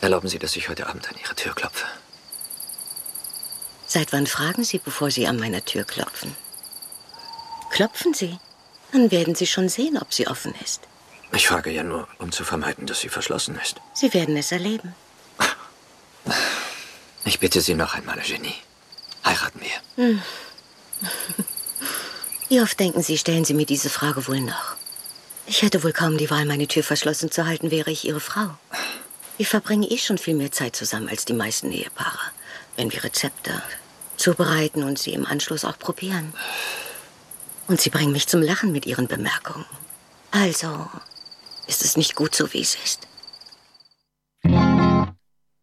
erlauben Sie, dass ich heute Abend an Ihre Tür klopfe. Seit wann fragen Sie, bevor Sie an meiner Tür klopfen? Klopfen Sie, dann werden Sie schon sehen, ob sie offen ist. Ich frage ja nur, um zu vermeiden, dass sie verschlossen ist. Sie werden es erleben. Ich bitte Sie noch einmal, Genie. Heiraten wir. Hm. Wie oft denken Sie, stellen Sie mir diese Frage wohl noch? Ich hätte wohl kaum die Wahl, meine Tür verschlossen zu halten, wäre ich Ihre Frau. Wir verbringen eh schon viel mehr Zeit zusammen als die meisten Ehepaare, wenn wir Rezepte zubereiten und sie im Anschluss auch probieren. Und Sie bringen mich zum Lachen mit Ihren Bemerkungen. Also, ist es nicht gut so, wie es ist.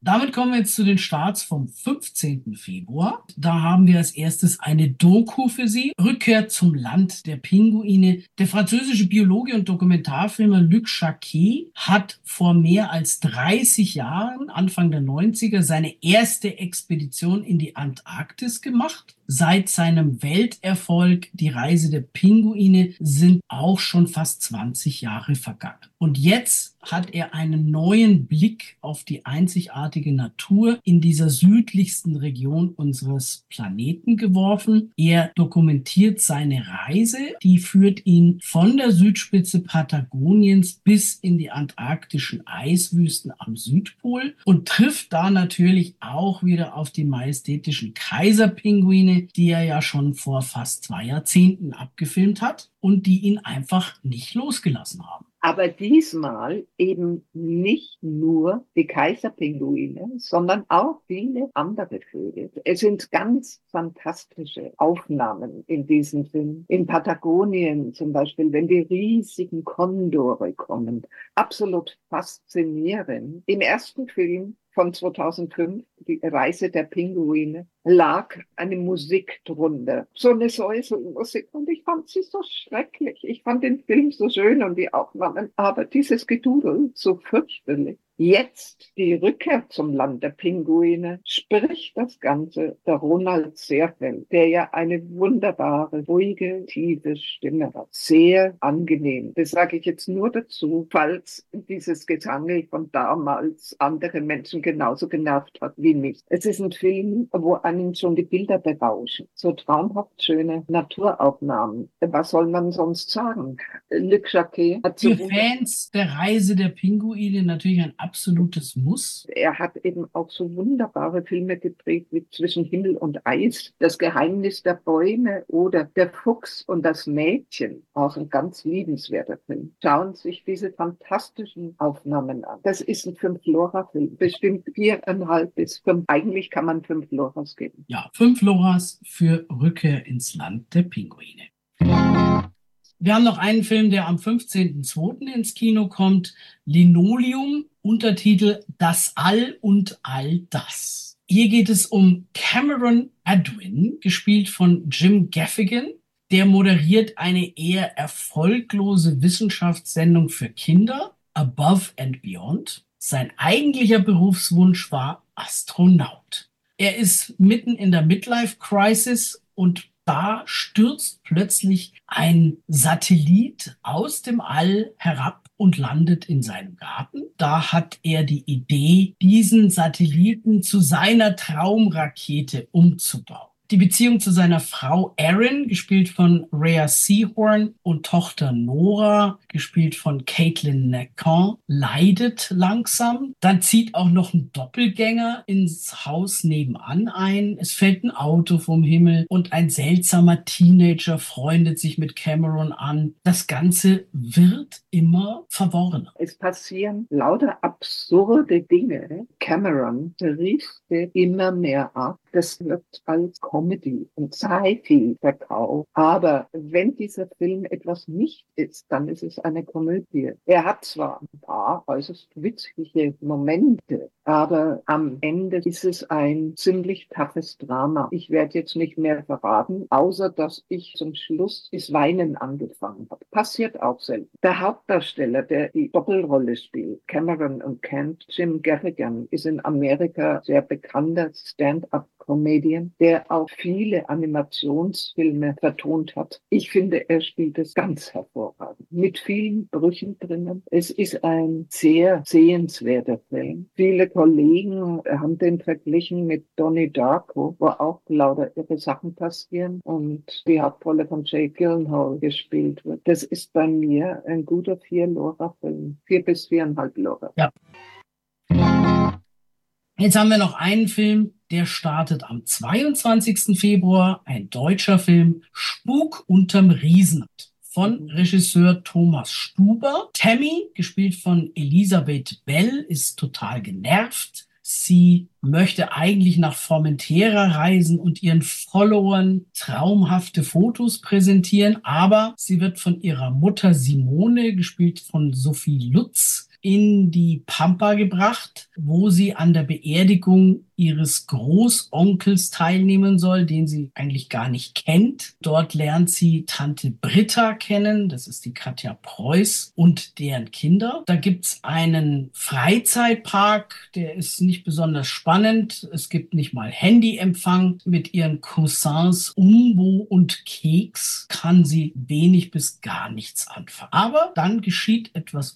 Damit kommen wir jetzt zu den Starts vom 15. Februar. Da haben wir als erstes eine Doku für Sie. Rückkehr zum Land der Pinguine. Der französische Biologe und Dokumentarfilmer Luc Jacquet hat vor mehr als 30 Jahren, Anfang der 90er, seine erste Expedition in die Antarktis gemacht. Seit seinem Welterfolg Die Reise der Pinguine sind auch schon fast 20 Jahre vergangen. Und jetzt hat er einen neuen Blick auf die einzigartige Natur in dieser südlichsten Region unseres Planeten geworfen. Er dokumentiert seine Reise, die führt ihn von der Südspitze Patagoniens bis in die antarktischen Eiswüsten am Südpol und trifft da natürlich auch wieder auf die majestätischen Kaiserpinguine, die er ja schon vor fast zwei Jahrzehnten abgefilmt hat und die ihn einfach nicht losgelassen haben. Aber diesmal eben nicht nur die Kaiserpinguine, sondern auch viele andere Vögel. Es sind ganz fantastische Aufnahmen in diesem Film. In Patagonien zum Beispiel, wenn die riesigen Kondore kommen. Absolut faszinierend. Im ersten Film von 2005 die Reise der Pinguine, lag eine Musik drunter. So eine Säuselmusik. Und ich fand sie so schrecklich. Ich fand den Film so schön und die Aufnahmen. Aber dieses Gedudel so fürchterlich. Jetzt die Rückkehr zum Land der Pinguine spricht das Ganze der Ronald Seerfeld, der ja eine wunderbare, ruhige, tiefe Stimme hat. Sehr angenehm. Das sage ich jetzt nur dazu, falls dieses Getangel von damals andere Menschen genauso genervt hat wie mich. Es ist ein Film, wo einen schon die Bilder berauschen. So traumhaft schöne Naturaufnahmen. Was soll man sonst sagen? Luc Jacquet hat so Für Fans der Reise der Pinguine natürlich ein absolutes Muss. Er hat eben auch so wunderbare Filme gedreht wie Zwischen Himmel und Eis, Das Geheimnis der Bäume oder Der Fuchs und das Mädchen. Auch ein ganz liebenswerter Film. Schauen Sie sich diese fantastischen Aufnahmen an. Das ist ein Fünf-Lora-Film. Bestimmt viereinhalb bis fünf. Eigentlich kann man fünf Loras geben. Ja, fünf Loras für Rückkehr ins Land der Pinguine. Wir haben noch einen Film, der am 15.02. ins Kino kommt. Linoleum, Untertitel Das All und All das. Hier geht es um Cameron Edwin, gespielt von Jim Gaffigan. Der moderiert eine eher erfolglose Wissenschaftssendung für Kinder, Above and Beyond. Sein eigentlicher Berufswunsch war Astronaut. Er ist mitten in der Midlife Crisis und da stürzt plötzlich ein Satellit aus dem All herab und landet in seinem Garten. Da hat er die Idee, diesen Satelliten zu seiner Traumrakete umzubauen. Die Beziehung zu seiner Frau Erin, gespielt von Rhea Seahorn, und Tochter Nora, gespielt von Caitlin Nacan, leidet langsam. Dann zieht auch noch ein Doppelgänger ins Haus nebenan ein. Es fällt ein Auto vom Himmel und ein seltsamer Teenager freundet sich mit Cameron an. Das Ganze wird immer verworrener. Es passieren lauter absurde Dinge. Cameron driftet immer mehr ab. Das wird als Comedy und Sci-Fi verkauft. Aber wenn dieser Film etwas nicht ist, dann ist es eine Komödie. Er hat zwar ein paar äußerst witzige Momente, aber am Ende ist es ein ziemlich toughes Drama. Ich werde jetzt nicht mehr verraten, außer dass ich zum Schluss das Weinen angefangen habe. Passiert auch selten. Der Hauptdarsteller, der die Doppelrolle spielt, Cameron und Kent, Jim Garrigan, ist in Amerika sehr bekannter Stand-up Comedian, der auch viele Animationsfilme vertont hat. Ich finde, er spielt es ganz hervorragend. Mit vielen Brüchen drinnen. Es ist ein sehr sehenswerter Film. Viele Kollegen haben den verglichen mit Donnie Darko, wo auch lauter irre Sachen passieren und die Hauptrolle von Jay Gyllenhaal gespielt wird. Das ist bei mir ein guter Vier-Lora-Film. Vier bis viereinhalb Lora. Ja. Jetzt haben wir noch einen Film, der startet am 22. Februar, ein deutscher Film, Spuk unterm Riesenrad von Regisseur Thomas Stuber. Tammy, gespielt von Elisabeth Bell, ist total genervt. Sie möchte eigentlich nach Formentera reisen und ihren Followern traumhafte Fotos präsentieren, aber sie wird von ihrer Mutter Simone, gespielt von Sophie Lutz, in die Pampa gebracht, wo sie an der Beerdigung ihres Großonkels teilnehmen soll, den sie eigentlich gar nicht kennt. Dort lernt sie Tante Britta kennen, das ist die Katja Preuß und deren Kinder. Da gibt's einen Freizeitpark, der ist nicht besonders spannend. Es gibt nicht mal Handyempfang. Mit ihren Cousins Umbo und Keks kann sie wenig bis gar nichts anfangen. Aber dann geschieht etwas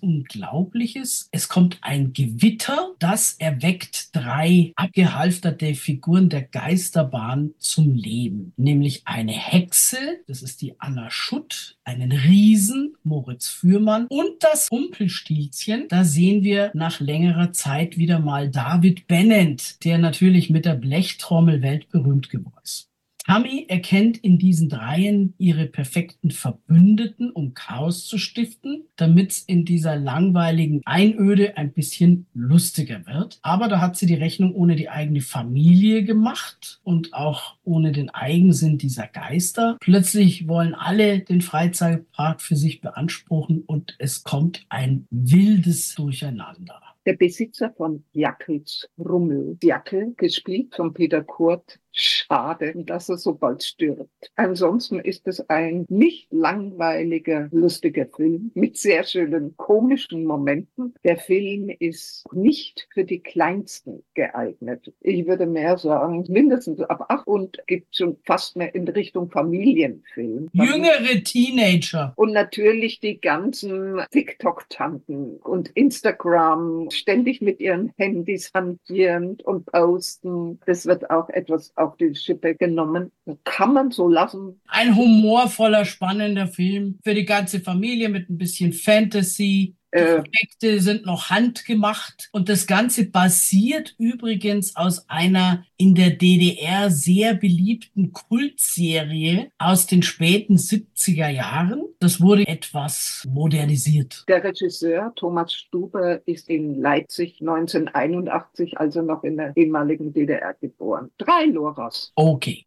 Unglaubliches. Es kommt ein Gewitter, das erweckt drei abgehaltene gehalfterte Figuren der Geisterbahn zum Leben, nämlich eine Hexe, das ist die Anna Schutt, einen Riesen, Moritz Fürmann und das Rumpelstilzchen. Da sehen wir nach längerer Zeit wieder mal David Bennett, der natürlich mit der Blechtrommel weltberühmt geworden ist. Tammy erkennt in diesen Dreien ihre perfekten Verbündeten, um Chaos zu stiften, damit es in dieser langweiligen Einöde ein bisschen lustiger wird. Aber da hat sie die Rechnung ohne die eigene Familie gemacht und auch ohne den Eigensinn dieser Geister. Plötzlich wollen alle den Freizeitpark für sich beanspruchen und es kommt ein wildes Durcheinander. der Besitzer von Jackels Rummel. Jackel, gespielt von Peter Kurt, Schade, dass er so bald stirbt. Ansonsten ist es ein nicht langweiliger, lustiger Film mit sehr schönen komischen Momenten. Der Film ist nicht für die Kleinsten geeignet. Ich würde mehr sagen, mindestens ab acht und gibt schon fast mehr in Richtung Familienfilm. Jüngere Teenager. Und natürlich die ganzen TikTok-Tanten und Instagram ständig mit ihren Handys hantierend und posten. Das wird auch etwas auf die Schippe genommen. Kann man so lassen. Ein humorvoller, spannender Film für die ganze Familie mit ein bisschen Fantasy. Die Effekte sind noch handgemacht und das Ganze basiert übrigens aus einer in der DDR sehr beliebten Kultserie aus den späten 70er Jahren. Das wurde etwas modernisiert. Der Regisseur Thomas Stuber ist in Leipzig 1981, also noch in der ehemaligen DDR geboren. Drei Loras. Okay.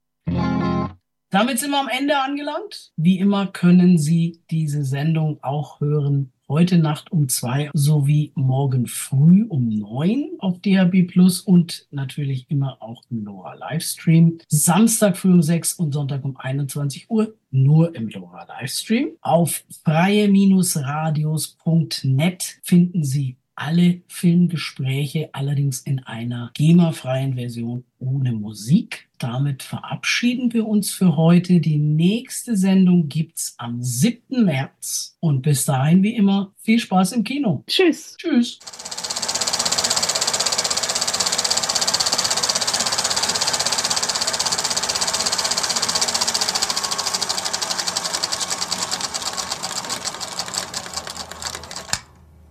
Damit sind wir am Ende angelangt. Wie immer können Sie diese Sendung auch hören heute Nacht um zwei sowie morgen früh um neun auf DHB Plus und natürlich immer auch im Lora Livestream. Samstag früh um sechs und Sonntag um 21 Uhr nur im Lora Livestream. Auf freie-radios.net finden Sie alle Filmgespräche, allerdings in einer GEMA-freien Version ohne Musik. Damit verabschieden wir uns für heute. Die nächste Sendung gibt's am 7. März. Und bis dahin, wie immer, viel Spaß im Kino. Tschüss. Tschüss.